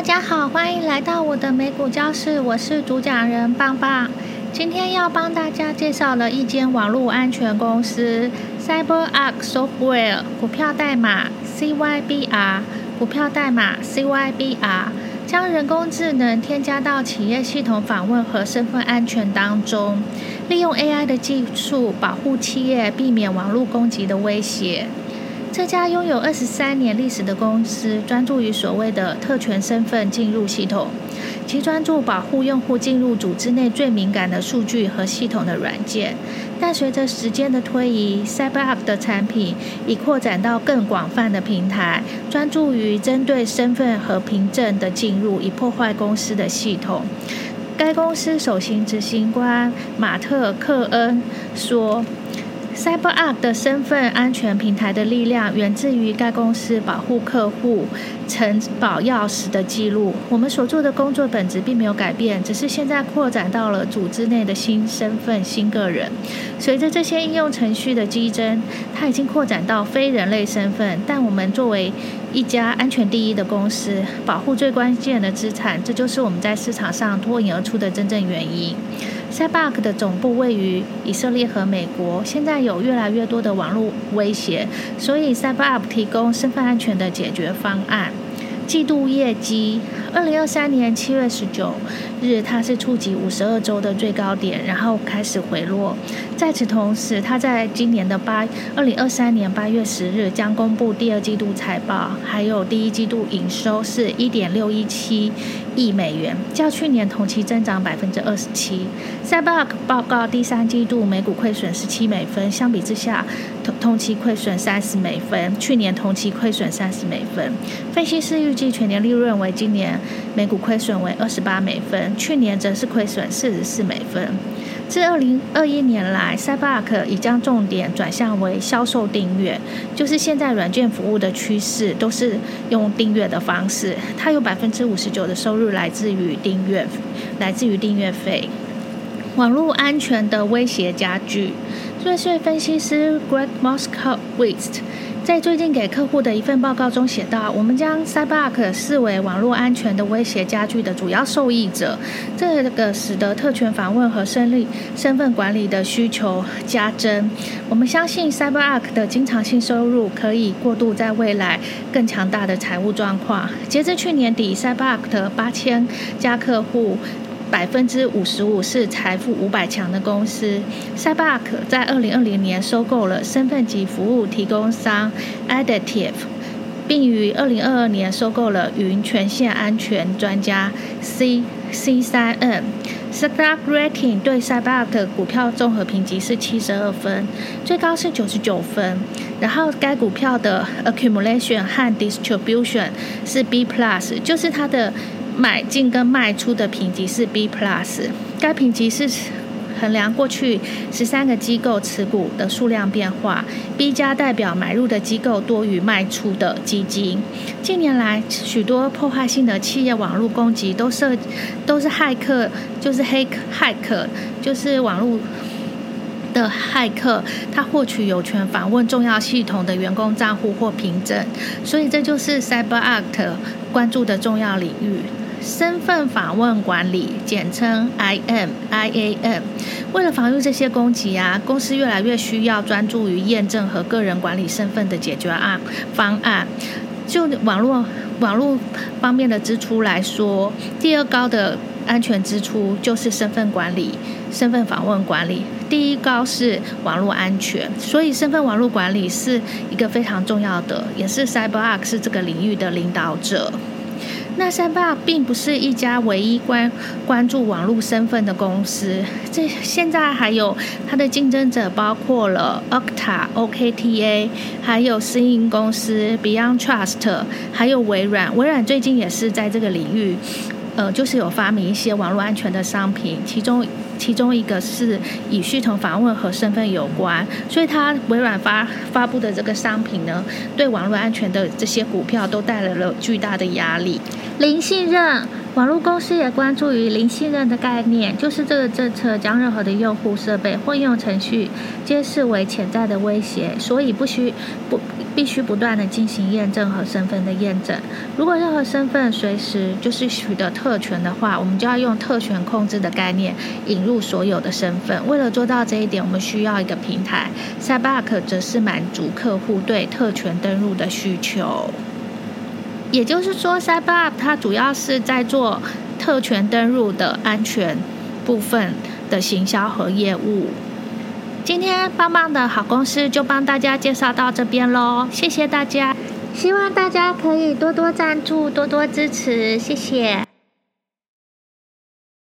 大家好，欢迎来到我的美股教室，我是主讲人棒棒。今天要帮大家介绍了一间网络安全公司 CyberArk Software，股票代码 CYBR，股票代码 CYBR，将人工智能添加到企业系统访问和身份安全当中，利用 AI 的技术保护企业，避免网络攻击的威胁。这家拥有二十三年历史的公司，专注于所谓的特权身份进入系统，其专注保护用户进入组织内最敏感的数据和系统的软件。但随着时间的推移，CyberUp 的产品已扩展到更广泛的平台，专注于针对身份和凭证的进入，以破坏公司的系统。该公司首席执行官马特·克恩说。CyberArk 的身份安全平台的力量源自于该公司保护客户承保钥匙的记录。我们所做的工作本质并没有改变，只是现在扩展到了组织内的新身份、新个人。随着这些应用程序的激增，它已经扩展到非人类身份。但我们作为一家安全第一的公司，保护最关键的资产，这就是我们在市场上脱颖而出的真正原因。CyberArk 的总部位于以色列和美国，现在有越来越多的网络威胁，所以 CyberArk 提供身份安全的解决方案。季度业绩，二零二三年七月十九日，它是触及五十二周的最高点，然后开始回落。在此同时，它在今年的八二零二三年八月十日将公布第二季度财报，还有第一季度营收是一点六一七亿美元，较去年同期增长百分之二十七三报告第三季度每股亏损十七美分，相比之下同同期亏损三十美分，去年同期亏损三十美分。分析师预计全年利润为今年每股亏损为二十八美分，去年则是亏损四十四美分。自二零二一年来，CyberArk 已将重点转向为销售订阅，就是现在软件服务的趋势都是用订阅的方式。它有百分之五十九的收入来自于订阅，来自于订阅费。网络安全的威胁加剧。瑞穗分析师 Greg Moskowitz 在最近给客户的一份报告中写道：“我们将 CyberArk 视为网络安全的威胁加剧的主要受益者，这个使得特权访问和身力身份管理的需求加增。我们相信 CyberArk 的经常性收入可以过渡在未来更强大的财务状况。截至去年底，CyberArk 的八千家客户。”百分之五十五是财富五百强的公司。CyberArk 在二零二零年收购了身份级服务提供商 Additive，并于二零二二年收购了云权限安全专家 C C 三 N。Stock Rating 对 CyberArk 股票综合评级是七十二分，最高是九十九分。然后该股票的 Accumulation 和 Distribution 是 B Plus，就是它的。买进跟卖出的评级是 B plus，该评级是衡量过去十三个机构持股的数量变化，B 加代表买入的机构多于卖出的基金。近年来，许多破坏性的企业网络攻击都涉都是骇客，就是黑骇客，就是网络的骇客，他获取有权访问重要系统的员工账户或凭证，所以这就是 CyberArk 关注的重要领域。身份访问管理，简称 IM，IAM。为了防御这些攻击啊，公司越来越需要专注于验证和个人管理身份的解决案方案。就网络网络方面的支出来说，第二高的安全支出就是身份管理、身份访问管理。第一高是网络安全，所以身份网络管理是一个非常重要的，也是 CyberArk 是这个领域的领导者。那三八并不是一家唯一关关注网络身份的公司，这现在还有它的竞争者，包括了 Okta、OKTA，还有私营公司 Beyond Trust，还有微软。微软最近也是在这个领域。呃，就是有发明一些网络安全的商品，其中其中一个是以系统访问和身份有关，所以它微软发发布的这个商品呢，对网络安全的这些股票都带来了巨大的压力。零信任。网络公司也关注于零信任的概念，就是这个政策将任何的用户设备或应用程序皆视为潜在的威胁，所以不需不必须不断的进行验证和身份的验证。如果任何身份随时就是取得特权的话，我们就要用特权控制的概念引入所有的身份。为了做到这一点，我们需要一个平台。Cyberark 则是满足客户对特权登录的需求。也就是说，CyberUp 它主要是在做特权登入的安全部分的行销和业务。今天棒棒的好公司就帮大家介绍到这边喽，谢谢大家，希望大家可以多多赞助，多多支持，谢谢。